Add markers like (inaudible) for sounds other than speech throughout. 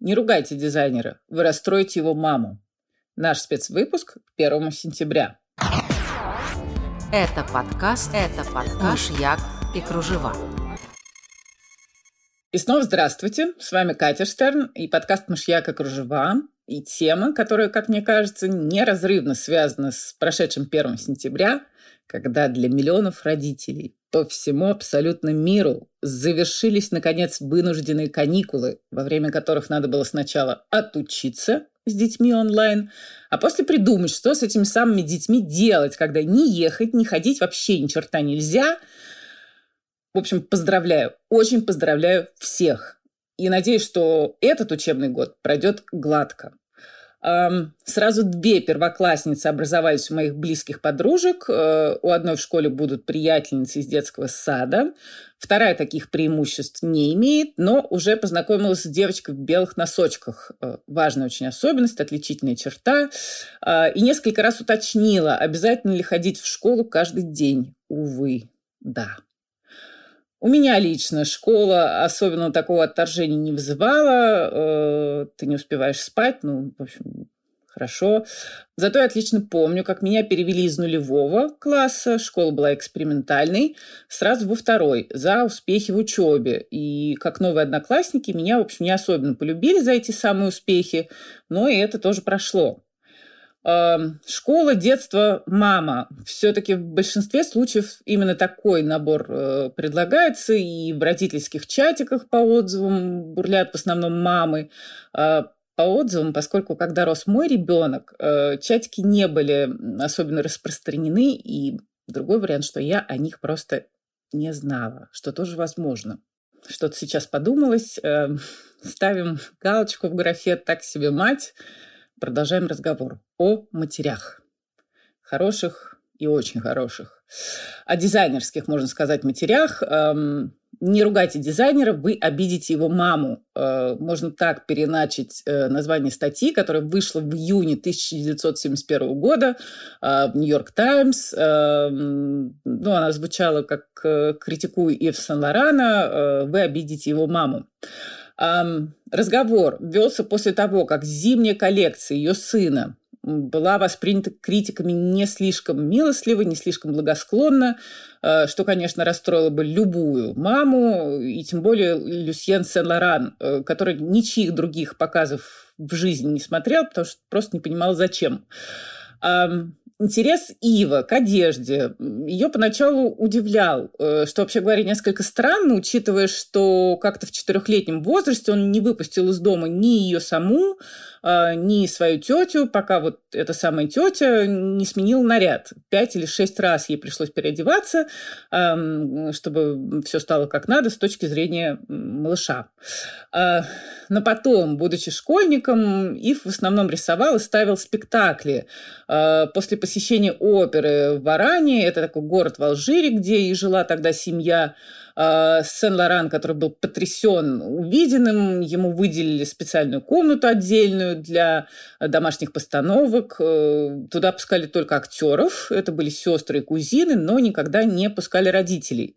Не ругайте дизайнера, вы расстроите его маму. Наш спецвыпуск к 1 сентября. Это подкаст, это подкаш Як и Кружева. И снова здравствуйте, с вами Катя Штерн и подкаст «Мышьяк и кружева». И тема, которая, как мне кажется, неразрывно связана с прошедшим 1 сентября, когда для миллионов родителей по всему абсолютно миру завершились, наконец, вынужденные каникулы, во время которых надо было сначала отучиться с детьми онлайн, а после придумать, что с этими самыми детьми делать, когда не ехать, не ходить вообще ни черта нельзя. В общем, поздравляю, очень поздравляю всех. И надеюсь, что этот учебный год пройдет гладко. Сразу две первоклассницы образовались у моих близких подружек. Э, у одной в школе будут приятельницы из детского сада. Вторая таких преимуществ не имеет, но уже познакомилась с девочкой в белых носочках. Э, важная очень особенность, отличительная черта. Э, и несколько раз уточнила, обязательно ли ходить в школу каждый день. Увы, да. У меня лично школа особенно такого отторжения не вызывала. Э, ты не успеваешь спать, ну, в общем, хорошо. Зато я отлично помню, как меня перевели из нулевого класса, школа была экспериментальной, сразу во второй, за успехи в учебе. И как новые одноклассники меня, в общем, не особенно полюбили за эти самые успехи, но и это тоже прошло. Эм, школа, детство, мама. Все-таки в большинстве случаев именно такой набор э, предлагается, и в родительских чатиках по отзывам бурлят в основном мамы. Э, по отзывам, поскольку когда рос мой ребенок, э, чатики не были особенно распространены, и другой вариант, что я о них просто не знала, что тоже возможно. Что-то сейчас подумалось, (laughs) ставим галочку в графе «так себе мать», Продолжаем разговор о матерях. Хороших и очень хороших. О дизайнерских, можно сказать, матерях. Эм, не ругайте дизайнера, вы обидите его маму. Э, можно так переначить э, название статьи, которая вышла в июне 1971 года э, в Нью-Йорк Таймс. Эм, ну, она звучала как «Критикую Ив Сен-Лорана, вы обидите его маму». Разговор велся после того, как зимняя коллекция ее сына была воспринята критиками не слишком милостливо, не слишком благосклонно, э, что, конечно, расстроило бы любую маму, и тем более Люсьен Сен-Лоран, э, который ничьих других показов в жизни не смотрел, потому что просто не понимал, зачем. Интерес Ива к одежде ее поначалу удивлял, э, что, вообще говоря, несколько странно, учитывая, что как-то в четырехлетнем возрасте он не выпустил из дома ни ее саму, а, ни свою тетю, пока вот эта самая тетя не сменила наряд. Пять или шесть раз ей пришлось переодеваться, чтобы все стало как надо с точки зрения малыша. А, но потом, будучи школьником, Ив в основном рисовал и ставил спектакли. А, после посещения оперы в Аране, это такой город в Алжире, где и жила тогда семья, Сен-Лоран, который был потрясен увиденным, ему выделили специальную комнату отдельную для домашних постановок. Э, туда пускали только актеров, это были сестры и кузины, но никогда не пускали родителей.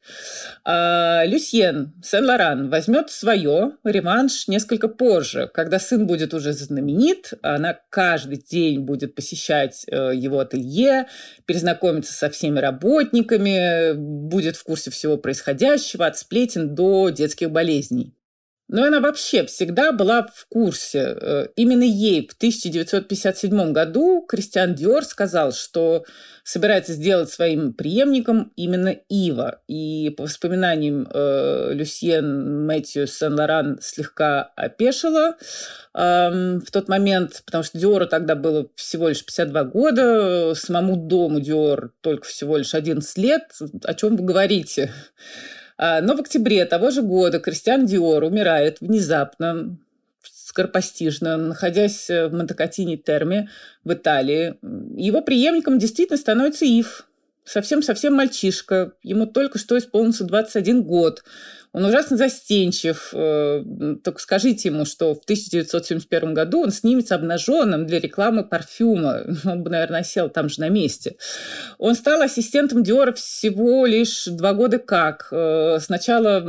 А Люсьен Сен-Лоран возьмет свое, реванш, несколько позже, когда сын будет уже знаменит, она каждый день будет посещать э, его ателье, перезнакомиться со всеми работниками, будет в курсе всего происходящего, будущего от сплетен до детских болезней. Но она вообще всегда была в курсе. Э, именно ей в 1957 году Кристиан Диор сказал, что собирается сделать своим преемником именно Ива. И по воспоминаниям э, Люсьен Мэтью Сен-Лоран слегка опешила э, в тот момент, потому что Диору тогда было всего лишь 52 года, самому дому Диор только всего лишь 11 лет. О чем вы говорите? А, но в октябре того же года Кристиан Диор умирает внезапно, скоропостижно, находясь в Монтекатине Терме в Италии. Его преемником действительно становится Ив, совсем-совсем мальчишка. Ему только что исполнился 21 год. Он ужасно застенчив. Э, только скажите ему, что в 1971 году он снимется обнаженным для рекламы парфюма. (laughs) Он бы, наверное, сел там же на месте. Он стал ассистентом Диора всего лишь два года как. Э, сначала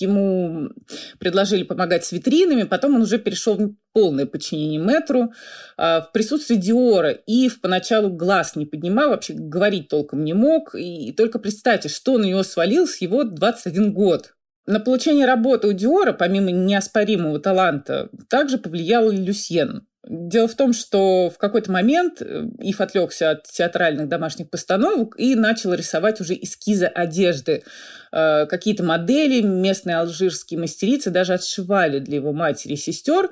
ему предложили помогать с витринами, потом он уже перешел в полное подчинение метру а, в присутствии Диора. Ив поначалу глаз не поднимал, вообще говорить толком не мог. И только представьте, что на него свалил его 21 год. На получение работы у Диора, помимо неоспоримого таланта, также повлиял Люсьен. Дело в том, что в какой-то момент э, Ив отвлекся от театральных домашних постановок и начал рисовать уже эскизы одежды. Э, какие-то модели местные алжирские мастерицы даже отшивали для его матери и сестер.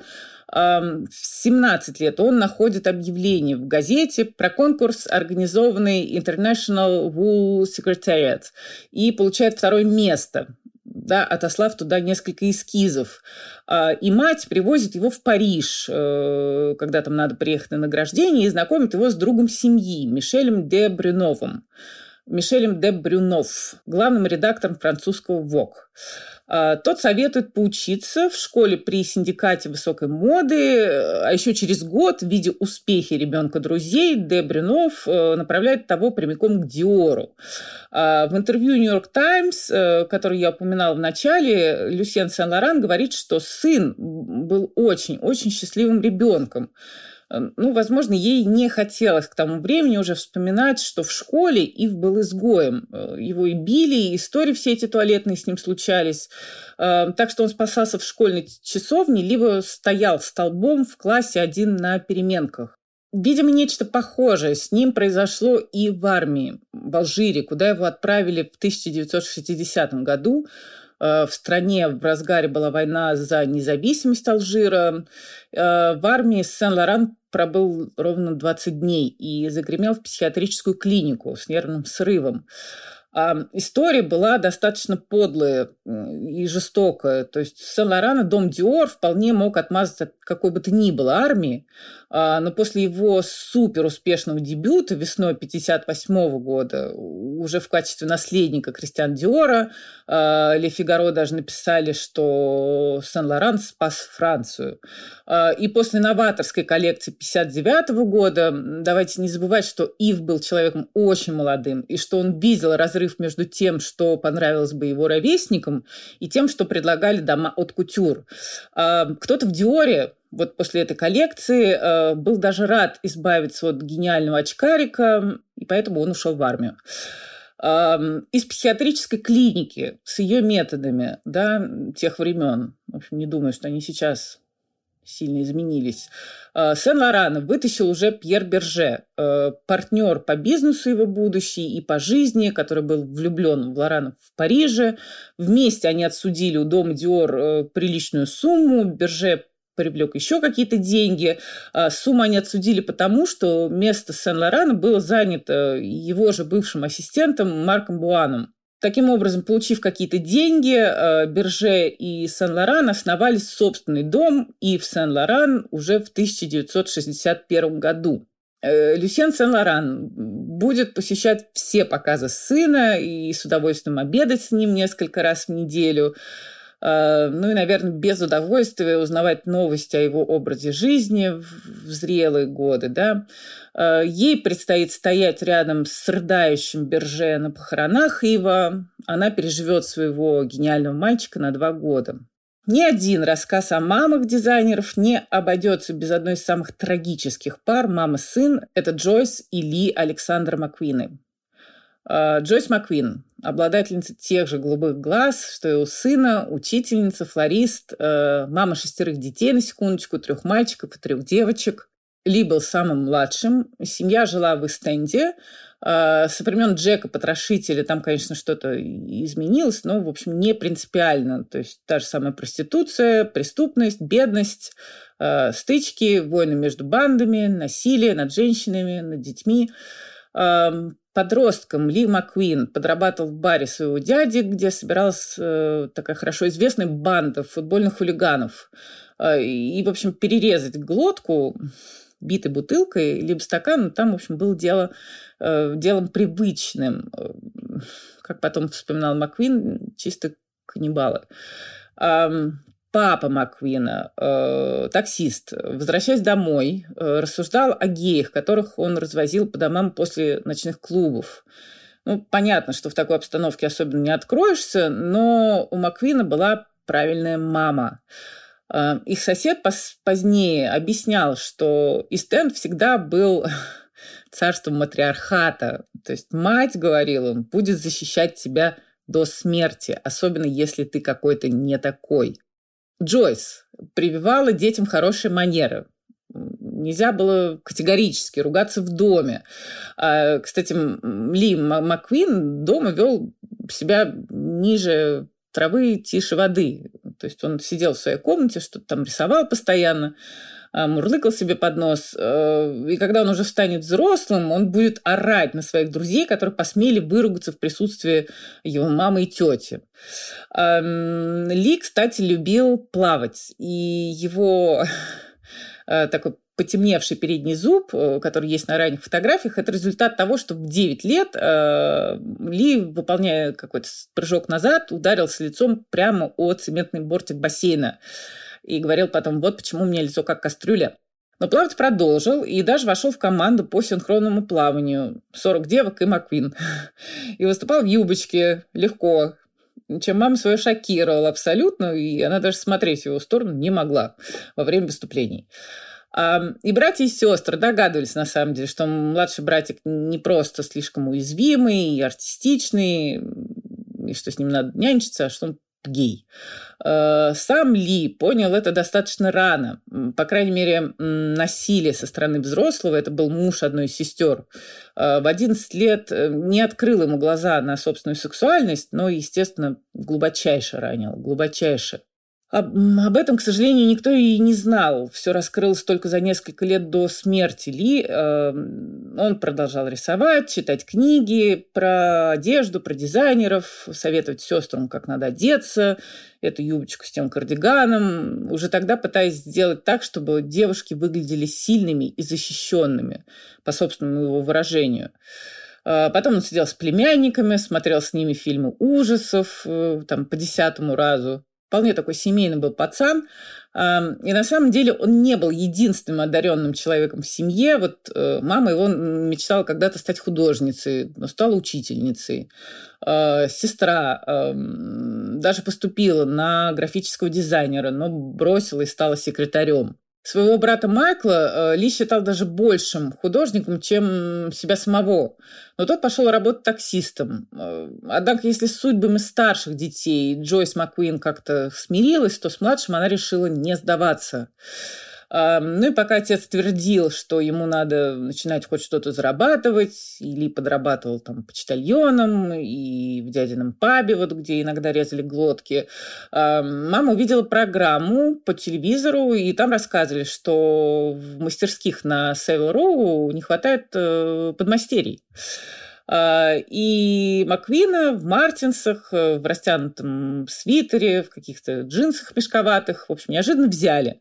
В 17 лет он находит объявление в газете про конкурс, организованный International Wool Secretariat, и получает второе место да, отослав туда несколько эскизов. А, и мать привозит его в Париж, э, когда там надо приехать на награждение, и знакомит его с другом семьи, Мишелем де Брюновым. Мишелем де Брюнов, главным редактором французского ВОК. А, тот советует поучиться в школе при синдикате высокой моды, а еще через год, видя успехи ребенка друзей, Де Брюнов э, направляет того прямиком к Диору. А, в интервью «Нью-Йорк Таймс», э, который я упоминала в начале, Люсьен Сен-Лоран говорит, что сын был очень-очень счастливым ребенком. Эм, ну, возможно, ей не хотелось к тому времени уже вспоминать, что в школе Ив был изгоем. Э, его и били, и истории все эти туалетные с ним случались. Эм, так что он спасался в школьной часовне, либо стоял столбом в классе один на переменках. Видимо, нечто похожее с ним произошло и в армии, в Алжире, куда его отправили в 1960 году. Э, в стране в разгаре была война за независимость Алжира. Э, в армии Сен-Лоран пробыл ровно 20 дней и загремел в психиатрическую клинику с нервным срывом. А история была достаточно подлая и жестокая. То есть Сен-Лоран и Дом Диор вполне мог отмазаться от какой бы то ни было армии, но после его супер успешного дебюта весной 1958 года уже в качестве наследника Кристиан Диора а, Ле Фигаро даже написали, что Сен-Лоран спас Францию. А, и после новаторской коллекции 1959 года давайте не забывать, что Ив был человеком очень молодым, и что он видел разрыв между тем, что понравилось бы его ровесникам, и тем, что предлагали дома от кутюр. Кто-то в Диоре вот после этой коллекции э, был даже рад избавиться от гениального очкарика, и поэтому он ушел в армию. Э, из психиатрической клиники с ее методами да, тех времен, в общем, не думаю, что они сейчас сильно изменились. Э, Сен-Лорана вытащил уже Пьер Берже, э, партнер по бизнесу его будущий и по жизни, который был влюблен в Лорана в Париже. Вместе они отсудили у дома Диор э, приличную сумму. Берже привлек еще какие-то деньги. А сумму они отсудили потому, что место Сен-Лорана было занято его же бывшим ассистентом Марком Буаном. Таким образом, получив какие-то деньги, э, Берже и Сен-Лоран основали собственный дом, и в Сен-Лоран уже в 1961 году. Э, Люсьен Сен-Лоран будет посещать все показы сына и с удовольствием обедать с ним несколько раз в неделю. Э, ну и, наверное, без удовольствия узнавать новости о его образе жизни в зрелые годы. Да? Э, ей предстоит стоять рядом с рыдающим Берже на похоронах Ива. Она переживет своего гениального мальчика на два года. Ни один рассказ о мамах дизайнеров не обойдется без одной из самых трагических пар мама-сын. Это Джойс и Ли Александр Маквины. Э, Джойс Маквин, обладательница тех же голубых глаз, что и у сына, учительница, флорист, э, мама шестерых детей, на секундочку, трех мальчиков и трех девочек. Ли был самым младшим. Семья жила в Эстенде. Э, со времен Джека Потрошителя там, конечно, что-то изменилось, но, в общем, не принципиально. То есть та же самая проституция, преступность, бедность, стычки, войны между бандами, насилие над женщинами, над детьми эм, подростком Ли Маквин подрабатывал в баре своего дяди, где собиралась э, такая хорошо известная банда футбольных хулиганов. Э, и, в общем, перерезать глотку битой бутылкой либо стаканом, там, в общем, было дело, э, делом привычным. Как потом вспоминал Маквин, чисто каннибалы. Папа Маквина, э, таксист, возвращаясь домой, э, рассуждал о геях, которых он развозил по домам после ночных клубов. Ну, понятно, что в такой обстановке особенно не откроешься, но у Маквина была правильная мама. Э, их сосед позднее объяснял, что Истенд всегда был (laughs) царством матриархата. То есть мать, говорила он, будет защищать тебя до смерти, особенно если ты какой-то не такой. Джойс прививала детям хорошие манеры. Нельзя было категорически ругаться в доме. А, кстати, Ли Маквин дома вел себя ниже травы, тише воды. То есть он сидел в своей комнате, что-то там рисовал постоянно. А, мурлыкал себе под нос. Э, и когда он уже станет взрослым, он будет орать на своих друзей, которые посмели выругаться в присутствии его мамы и тети. Ли, кстати, любил плавать. И его (laughs) э, такой потемневший передний зуб, э, который есть на ранних фотографиях, это результат того, что в 9 лет Ли, выполняя какой-то прыжок назад, ударился лицом прямо о цементный бортик бассейна и говорил потом, вот почему у меня лицо как кастрюля. Но плавать продолжил и даже вошел в команду по синхронному плаванию. 40 девок и Маквин. И выступал в юбочке легко, чем мама свою шокировала абсолютно, и она даже смотреть в его сторону не могла во время выступлений. И братья и сестры догадывались, на самом деле, что младший братик не просто слишком уязвимый и артистичный, и что с ним надо нянчиться, а что он гей. Э, сам Ли понял это достаточно рано. По крайней мере, насилие со стороны взрослого, это был муж одной из сестер, э, в 11 лет э, не открыл ему глаза на собственную сексуальность, но, естественно, глубочайше ранил, глубочайше. Об, об этом, к сожалению, никто и не знал. Все раскрылось только за несколько лет до смерти Ли. Эм, он продолжал рисовать, читать книги про одежду, про дизайнеров, советовать сестрам, как надо одеться, эту юбочку с тем кардиганом, уже тогда пытаясь сделать так, чтобы девушки выглядели сильными и защищенными, по собственному его выражению. Э, потом он сидел с племянниками, смотрел с ними фильмы ужасов, э, там, по десятому разу вполне такой семейный был пацан. И на самом деле он не был единственным одаренным человеком в семье. Вот э, мама его мечтала когда-то стать художницей, но стала учительницей. А, сестра даже поступила на графического дизайнера, но бросила и стала секретарем. Своего брата Майкла э, Ли считал даже большим художником, чем себя самого. Но тот пошел работать таксистом. Э, однако, если с судьбами старших детей Джойс Маккуин как-то смирилась, то с младшим она решила не сдаваться. Ну и пока отец твердил, что ему надо начинать хоть что-то зарабатывать, или подрабатывал там почтальоном и в дядином пабе, вот где иногда резали глотки, мама увидела программу по телевизору, и там рассказывали, что в мастерских на Севил Роу не хватает э, подмастерий. А, и Маквина в мартинсах, э, в растянутом свитере, в каких-то джинсах мешковатых, в общем, неожиданно взяли.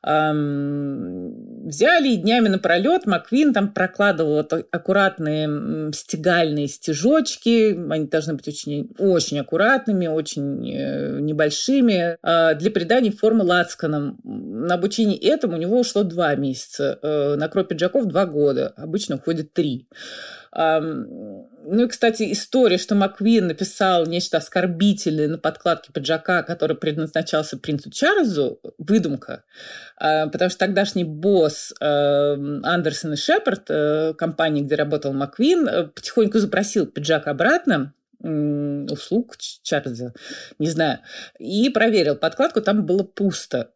Взяли и днями напролет Маквин там прокладывал аккуратные стегальные стежочки. Они должны быть очень, очень аккуратными, очень э, небольшими. А, для придания формы лацканам. На обучение этому у него ушло два месяца. Э, на крой пиджаков два года. Обычно уходит три. Ну и, кстати, история, что Маквин написал нечто оскорбительное на подкладке пиджака, который предназначался принцу Чарльзу, выдумка, а, потому что тогдашний босс Андерсон и Шепард, э, компании, где работал Маквин, э, потихоньку запросил пиджак обратно, услуг Чарльза, не знаю, и проверил подкладку, там было пусто.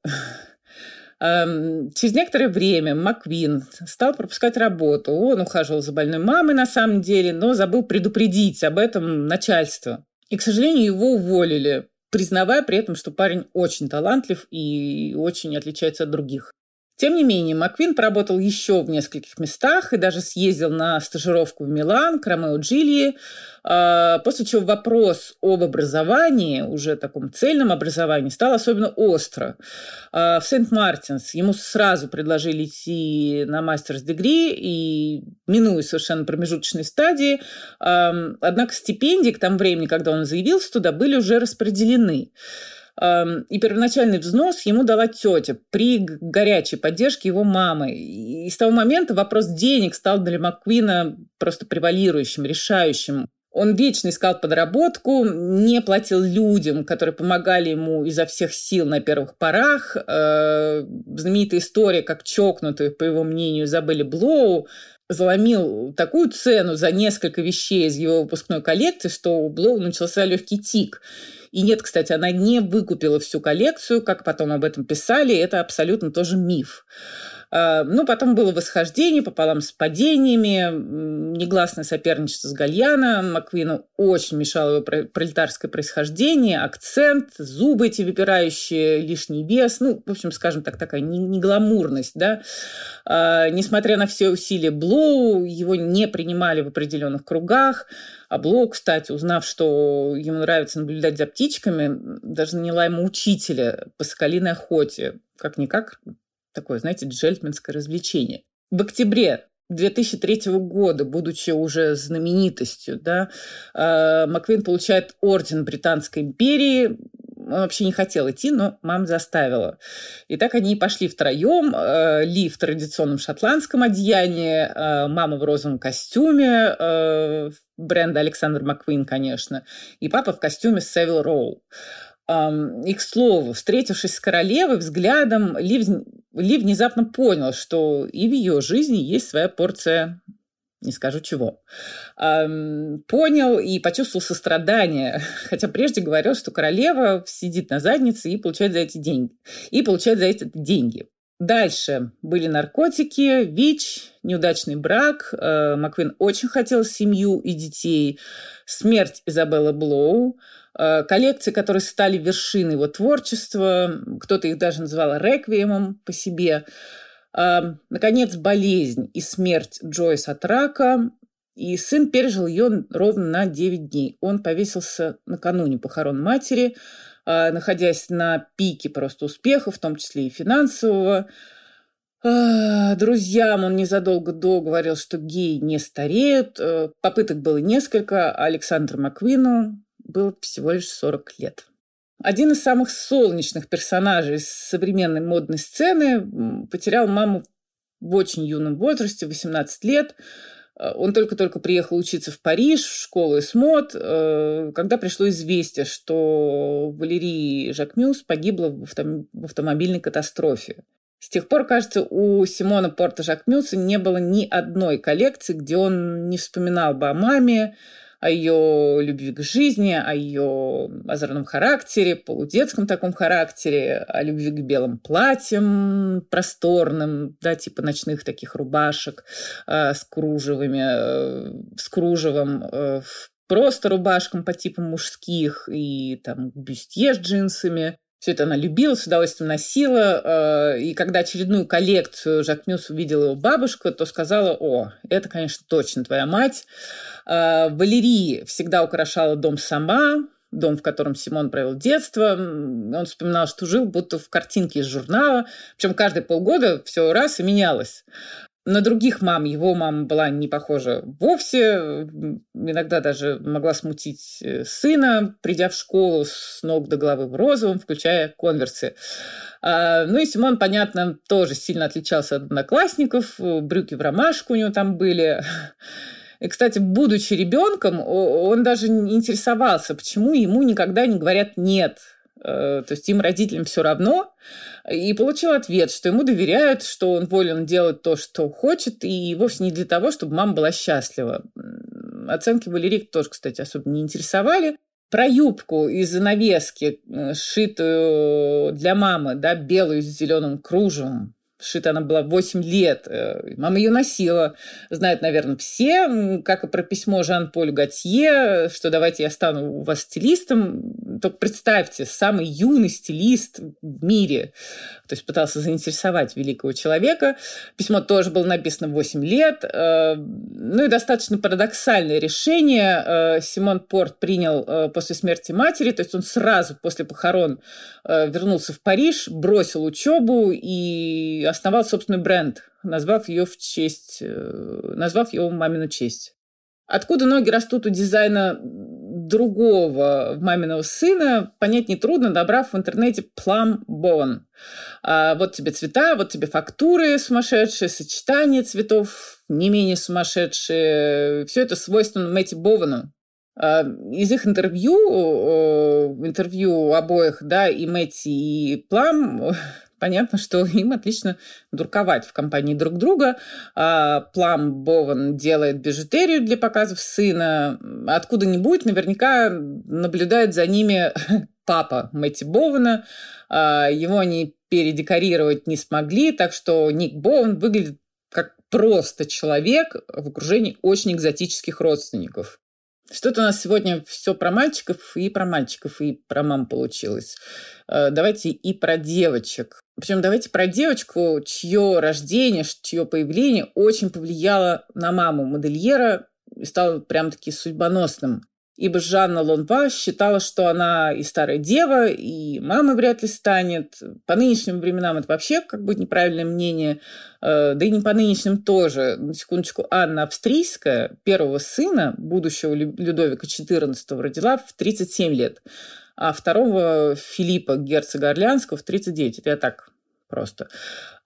Через некоторое время Маквин стал пропускать работу. Он ухаживал за больной мамой на самом деле, но забыл предупредить об этом начальство. И, к сожалению, его уволили, признавая при этом, что парень очень талантлив и очень отличается от других. Тем не менее, Маквин поработал еще в нескольких местах и даже съездил на стажировку в Милан к Ромео Джильи, а, после чего вопрос об образовании, уже таком цельном образовании, стал особенно остро. А, в Сент-Мартинс ему сразу предложили идти на мастерс-дегри, и минуя совершенно промежуточные стадии, однако стипендии к тому времени, когда он заявился туда, были уже распределены. И первоначальный взнос ему дала тетя при горячей поддержке его мамы. И с того момента вопрос денег стал для Маккуина просто превалирующим, решающим. Он вечно искал подработку, не платил людям, которые помогали ему изо всех сил на первых порах. Э, знаменитая история, как чокнутую, по его мнению, Изабелли Блоу, заломил такую цену за несколько вещей из его выпускной коллекции, что у Блоу начался легкий тик. И нет, кстати, она не выкупила всю коллекцию, как потом об этом писали, это абсолютно тоже миф. А, ну, потом было восхождение пополам с падениями, негласное соперничество с Гальяно. Маквину очень мешало его пролетарское происхождение, акцент, зубы эти выпирающие, лишний вес. Ну, в общем, скажем так, такая негламурность, да. А, несмотря на все усилия Блоу, его не принимали в определенных кругах. А Блоу, кстати, узнав, что ему нравится наблюдать за птичками, даже наняла ему учителя по соколиной охоте. Как-никак такое, знаете, джельтменское развлечение. В октябре 2003 года, будучи уже знаменитостью, да, э, Маквин получает орден Британской империи. Он вообще не хотел идти, но мама заставила. И так они и пошли втроем. Э, Ли в традиционном шотландском одеянии, э, мама в розовом костюме бренда Александр Маквин, конечно, и папа в костюме Севил Роу. И, к слову, встретившись с королевой взглядом, Ли, Ли внезапно понял, что и в ее жизни есть своя порция не скажу чего. Понял и почувствовал сострадание, (laughs) хотя прежде говорил, что королева сидит на заднице и получает за эти деньги. И получает за эти деньги. Дальше были наркотики, ВИЧ, неудачный брак. Э, Маквин очень хотел семью и детей. Смерть Изабеллы Блоу. Э, коллекции, которые стали вершиной его творчества. Кто-то их даже называл реквиемом по себе. Наконец, болезнь и смерть Джойс от рака. И сын пережил ее ровно на 9 дней. Он повесился накануне похорон матери – а, находясь на пике просто успеха, в том числе и финансового. А, друзьям он незадолго до говорил, что геи не стареют. Э, попыток было несколько, а Александру Маквину было всего лишь 40 лет. Один из самых солнечных персонажей современной модной сцены потерял маму в очень юном возрасте, 18 лет. Э, он только-только приехал учиться в Париж, в школу Эсмод, э, когда пришло известие, что Валерий Жакмюс погибла в автомобильной катастрофе. С тех пор, кажется, у Симона Порта Жакмюса не было ни одной коллекции, где он не вспоминал бы о маме, о ее любви к жизни, о ее озорном характере, полудетском таком характере, о любви к белым платьям просторным, да, типа ночных таких рубашек э, с кружевами, э, с кружевом, э, просто рубашкам по типу мужских и там бюстье с джинсами. Все это она любила, с удовольствием носила. Э, и когда очередную коллекцию Жак Мюс увидела его бабушка, то сказала, о, это, конечно, точно твоя мать. Э, Валерий всегда украшала дом сама, дом, в котором Симон провел детство. Он вспоминал, что жил будто в картинке из журнала. Причем каждые полгода все раз и менялось на других мам его мама была не похожа вовсе. Иногда даже могла смутить э, сына, придя в школу с ног до головы в розовом, включая конверсы. А, ну и Симон, понятно, тоже сильно отличался от одноклассников. Брюки в ромашку у него там были. И, кстати, будучи ребенком, он даже интересовался, почему ему никогда не говорят «нет». Э, то есть им, родителям, все равно. И получил ответ, что ему доверяют, что он волен делать то, что хочет, и вовсе не для того, чтобы мама была счастлива. Оценки Валерии тоже, кстати, особо не интересовали. Про юбку из занавески, э, сшитую для мамы, да, белую с зеленым кружевом, Шита она была 8 лет. Э, мама ее носила. Знают, наверное, все, как и про письмо Жан-Поль Готье, что давайте я стану у вас стилистом. Только представьте, самый юный стилист в мире. То есть пытался заинтересовать великого человека. Письмо тоже было написано в 8 лет. Э, ну и достаточно парадоксальное решение э, Симон Порт принял после смерти матери. То есть он сразу после похорон вернулся в Париж, бросил учебу и основал собственный бренд, назвав ее в честь, э, назвав его мамину честь. Откуда ноги растут у дизайна другого маминого сына, понять нетрудно, добрав в интернете Bone. А вот тебе цвета, вот тебе фактуры сумасшедшие, сочетание цветов не менее сумасшедшие. Все это свойственно Мэтти Бовану. А из их интервью, э, интервью обоих, да, и Мэтти, и Плам, (laughs) понятно, что (laughs) им отлично дурковать в компании друг друга. А, Плам Бован делает бижутерию для показов сына. Откуда-нибудь наверняка наблюдает за ними (laughs) папа Мэтти Бована. А, его они передекорировать не смогли, так что Ник Бован выглядит как просто человек в окружении очень экзотических родственников. Что-то у нас сегодня все про мальчиков и про мальчиков, и про мам получилось. Э, давайте и про девочек. Причем давайте про девочку, чье рождение, чье появление очень повлияло на маму модельера и стало прям-таки судьбоносным ибо Жанна Лонва считала, что она и старая дева, и мама вряд ли станет. По нынешним временам это вообще как бы неправильное мнение, э, да и не по нынешним тоже. На секундочку, Анна Австрийская первого сына, будущего Людовика XIV, родила в 37 лет, а второго Филиппа, герцога Орлеанского, в 39. Это я так просто.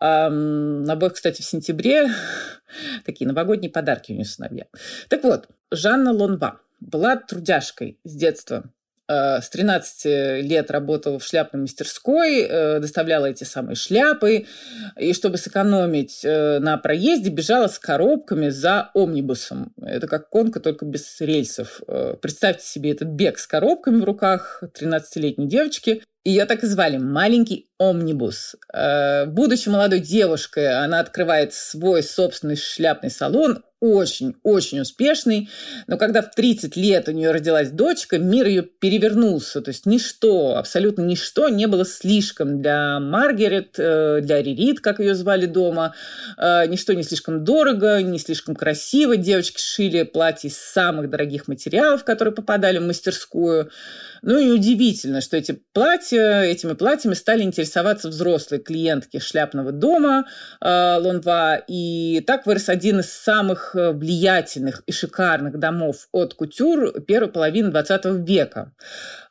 А, обоих, кстати, в сентябре (laughs) такие новогодние подарки у нее сыновья. Так вот, Жанна Лонва – была трудяжкой с детства. Э, с 13 лет работала в шляпной мастерской, э, доставляла эти самые шляпы, и чтобы сэкономить э, на проезде, бежала с коробками за омнибусом. Это как конка, только без рельсов. Представьте себе этот бег с коробками в руках 13-летней девочки. Ее так и звали «Маленький омнибус». Будучи молодой девушкой, она открывает свой собственный шляпный салон, очень-очень успешный, но когда в 30 лет у нее родилась дочка, мир ее перевернулся. То есть ничто, абсолютно ничто не было слишком для Маргарет, э, для Ририт, как ее звали дома. Э, ничто не слишком дорого, не слишком красиво. Девочки шили платья из самых дорогих материалов, которые попадали в мастерскую. Ну и удивительно, что эти платья, этими платьями стали интересоваться взрослые клиентки шляпного дома э, Лонва. И так вырос один из самых самых э, влиятельных и шикарных домов от кутюр первой половины 20 века.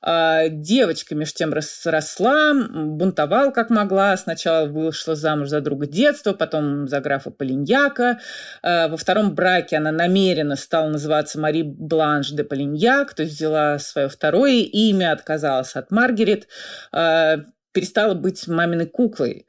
А девочка между тем росла, бунтовал как могла. Сначала вышла замуж за друга детства, потом за графа Полиньяка. А во втором браке она намеренно стала называться Мари Бланш де Полиньяк, то есть взяла свое второе имя, отказалась от Маргарет, а, перестала быть маминой куклой.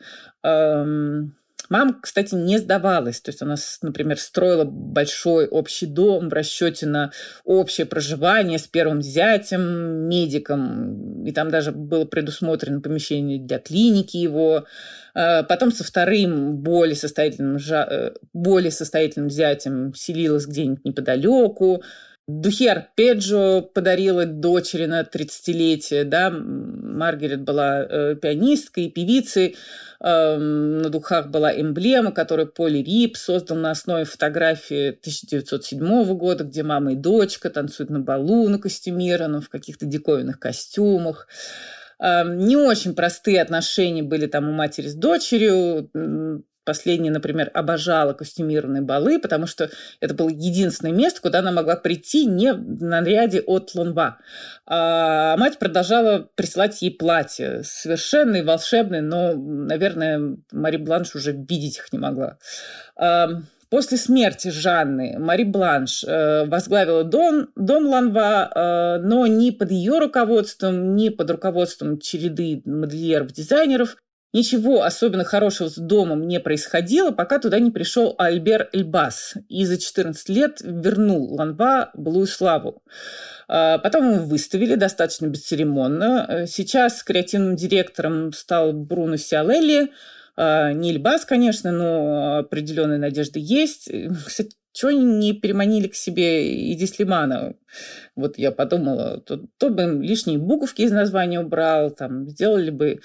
Мама, кстати, не сдавалась. То есть она, например, строила большой общий дом в расчете на общее проживание с первым зятем, медиком. И там даже было предусмотрено помещение для клиники его. А потом со вторым более состоятельным, э, более состоятельным зятем селилась где-нибудь неподалеку. Духи арпеджио подарила дочери на 30-летие. Да? Маргарет была э, пианисткой и певицей. Эм, на духах была эмблема, которую Поли Рип создал на основе фотографии 1907 года, где мама и дочка танцуют на балу на костюмированном, в каких-то диковинных костюмах. Эм, не очень простые отношения были там у матери с дочерью. Последняя, например, обожала костюмированные балы, потому что это было единственное место, куда она могла прийти не в наряде от Лонва. А мать продолжала присылать ей платья, совершенные, волшебные, но, наверное, Мари Бланш уже видеть их не могла. После смерти Жанны Мари Бланш э, возглавила дом, дом Ланва, э, но ни под ее руководством, ни под руководством череды модельеров-дизайнеров Ничего особенно хорошего с домом не происходило, пока туда не пришел Альбер Эльбас и за 14 лет вернул Ланва былую славу. А, потом его выставили достаточно бесцеремонно. Сейчас креативным директором стал Бруно Сиалелли, А, не Эльбас, конечно, но определенные надежды есть. Кстати, чего не переманили к себе Иди Слимана? Вот я подумала, то, то бы лишние буковки из названия убрал, там, сделали бы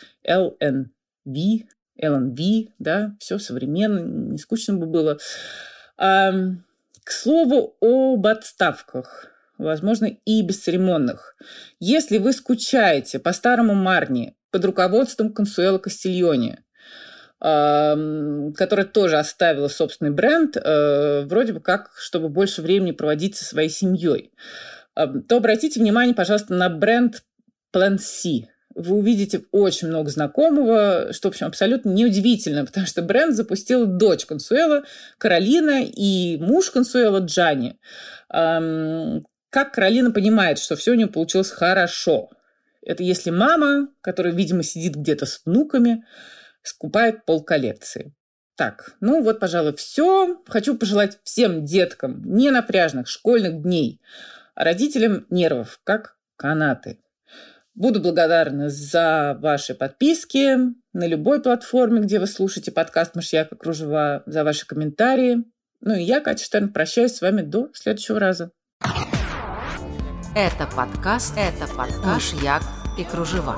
LNV, LNV, да, все современно, не скучно бы было. А, к слову об отставках возможно, и бесцеремонных. Если вы скучаете по старому Марни под руководством Консуэла Кастильоне, которая тоже оставила собственный бренд, э, вроде бы как, чтобы больше времени проводить со своей семьей, то обратите внимание, пожалуйста, на бренд Plan C. Вы увидите очень много знакомого, что, в общем, абсолютно неудивительно, (laughs) потому что бренд запустила дочь Консуэла, Каролина, и муж Консуэла, Джани. Как Каролина понимает, что все у нее получилось хорошо? Это если мама, которая, видимо, сидит где-то с внуками, скупает пол коллекции. Так, ну вот, пожалуй, все. Хочу пожелать всем деткам ненапряжных школьных дней, а родителям нервов, как канаты. Буду благодарна за ваши подписки на любой платформе, где вы слушаете подкаст «Мышьяка кружева», за ваши комментарии. Ну и я, Катя Штерн, прощаюсь с вами до следующего раза. Это подкаст, это подкаш, як и кружева.